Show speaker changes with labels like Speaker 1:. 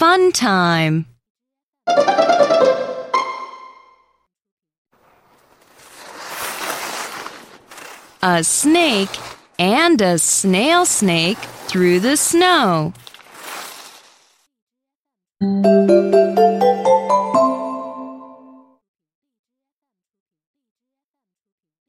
Speaker 1: fun time. A snake and a snail snake through the snow.